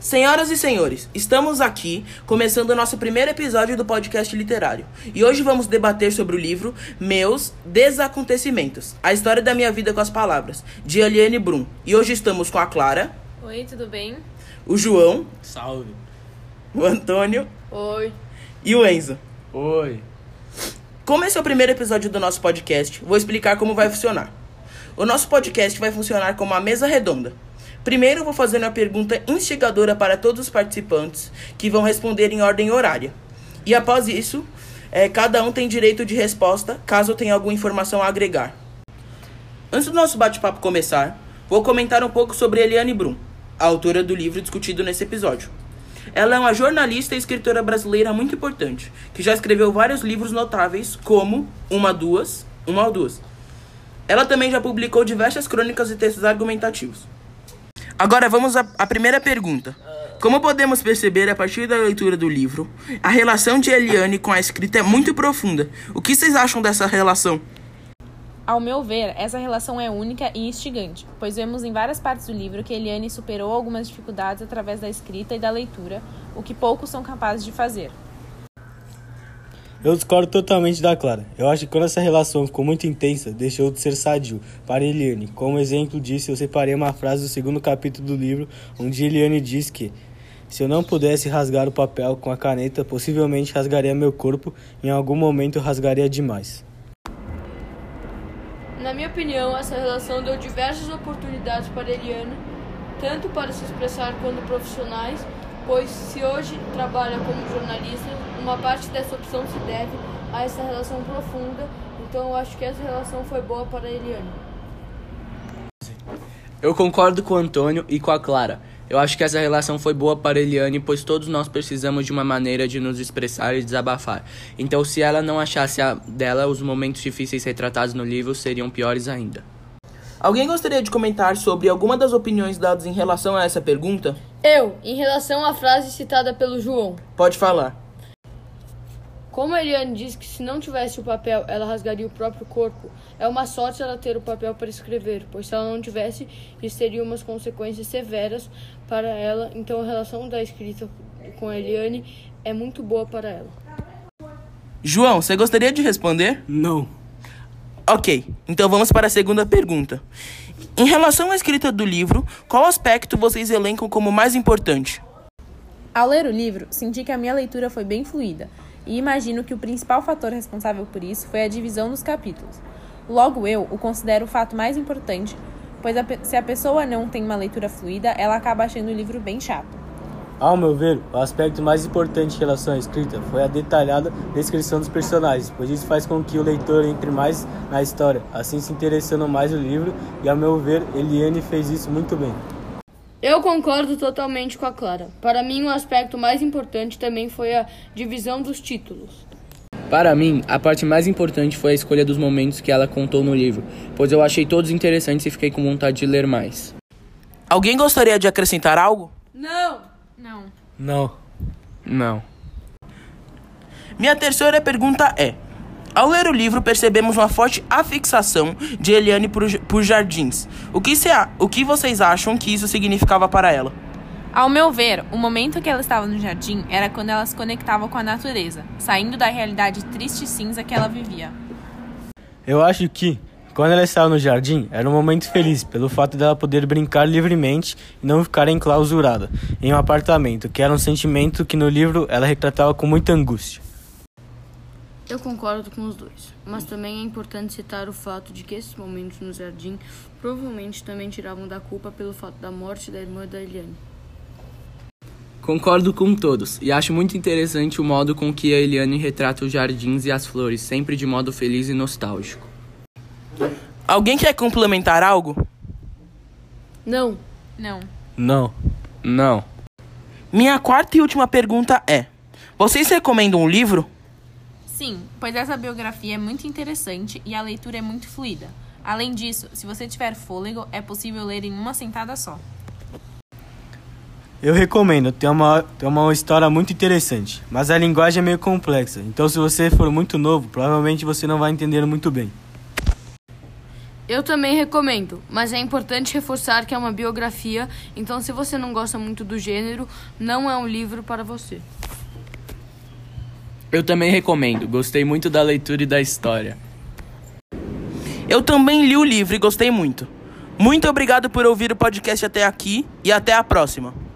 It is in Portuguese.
Senhoras e senhores, estamos aqui começando o nosso primeiro episódio do podcast literário. E hoje vamos debater sobre o livro Meus Desacontecimentos A História da Minha Vida com as Palavras, de Eliane Brum. E hoje estamos com a Clara, Oi, tudo bem? o João, Salve. o Antônio Oi. e o Enzo. Oi. Como esse é o primeiro episódio do nosso podcast, vou explicar como vai funcionar. O nosso podcast vai funcionar como uma mesa redonda. Primeiro, vou fazer uma pergunta instigadora para todos os participantes, que vão responder em ordem horária. E após isso, eh, cada um tem direito de resposta, caso tenha alguma informação a agregar. Antes do nosso bate-papo começar, vou comentar um pouco sobre Eliane Brum, a autora do livro discutido nesse episódio. Ela é uma jornalista e escritora brasileira muito importante, que já escreveu vários livros notáveis, como Uma Duas, Uma ou Duas. Ela também já publicou diversas crônicas e textos argumentativos. Agora vamos à, primeira pergunta. Como podemos perceber a partir da leitura do livro, a relação de Eliane com a escrita é muito profunda. O que vocês acham dessa relação? Ao meu ver, essa relação é única e instigante, pois vemos em várias partes do livro que Eliane superou algumas dificuldades através da escrita e da leitura, o que poucos são capazes de fazer. Eu discordo totalmente da Clara. Eu acho que quando essa relação ficou muito intensa, deixou de ser sadio para Eliane. Como exemplo disso, eu separei uma frase do segundo capítulo do livro, onde Eliane diz que se eu não pudesse rasgar o papel com a caneta, possivelmente rasgaria meu corpo, em algum momento rasgaria demais. Na minha opinião, essa relação deu diversas oportunidades para Eliane, tanto para se expressar quanto profissionais, pois se hoje trabalha como jornalista, uma parte dessa opção se deve a essa relação profunda, então eu acho que essa relação foi boa para Eliane. Eu concordo com o Antônio e com a Clara. Eu acho que essa relação foi boa para a Eliane, pois todos nós precisamos de uma maneira de nos expressar e desabafar. Então, se ela não achasse a dela, os momentos difíceis retratados no livro seriam piores ainda. Alguém gostaria de comentar sobre alguma das opiniões dadas em relação a essa pergunta? Eu, em relação à frase citada pelo João, Pode falar. como a Eliane disse que se não tivesse o papel ela rasgaria o próprio corpo, é uma sorte ela ter o papel para escrever, pois se ela não tivesse, isso teria umas consequências severas para ela, então a relação da escrita com a Eliane é muito boa para ela. João, você gostaria de responder? Não. Ok, então vamos para a segunda pergunta. Em relação à escrita do livro, qual aspecto vocês elencam como mais importante? Ao ler o livro, senti que a minha leitura foi bem fluida, e imagino que o principal fator responsável por isso foi a divisão dos capítulos. Logo, eu o considero o fato mais importante, pois a se a pessoa não tem uma leitura fluida, ela acaba achando o livro bem chato. Ao meu ver, o aspecto mais importante em relação à escrita foi a detalhada descrição dos personagens, pois isso faz com que o leitor entre mais na história, assim se interessando mais no livro, e ao meu ver, Eliane fez isso muito bem. Eu concordo totalmente com a Clara. Para mim, o aspecto mais importante também foi a divisão dos títulos. Para mim, a parte mais importante foi a escolha dos momentos que ela contou no livro, pois eu achei todos interessantes e fiquei com vontade de ler mais. Alguém gostaria de acrescentar algo? Não! Não. Não. Não. Minha terceira pergunta é: Ao ler o livro, percebemos uma forte afixação de Eliane por, por jardins. O que, se o que vocês acham que isso significava para ela? Ao meu ver, o momento que ela estava no jardim era quando ela se conectava com a natureza, saindo da realidade triste e cinza que ela vivia. Eu acho que, quando ela estava no jardim, era um momento feliz pelo fato dela poder brincar livremente e não ficar enclausurada em um apartamento, que era um sentimento que no livro ela retratava com muita angústia. Eu concordo com os dois, mas também é importante citar o fato de que esses momentos no jardim provavelmente também tiravam da culpa pelo fato da morte da irmã da Eliane. Concordo com todos e acho muito interessante o modo com que a Eliane retrata os jardins e as flores, sempre de modo feliz e nostálgico. Alguém quer complementar algo? Não, Não. Não. Não. Minha quarta e última pergunta é: Vocês recomendam um livro? Sim, pois essa biografia é muito interessante e a leitura é muito fluida. Além disso, se você tiver fôlego, é possível ler em uma sentada só. Eu recomendo, tem uma, tem uma história muito interessante, mas a linguagem é meio complexa, então se você for muito novo, provavelmente você não vai entender muito bem. Eu também recomendo, mas é importante reforçar que é uma biografia, então se você não gosta muito do gênero, não é um livro para você. Eu também recomendo, gostei muito da leitura e da história. Eu também li o livro e gostei muito. Muito obrigado por ouvir o podcast até aqui e até a próxima.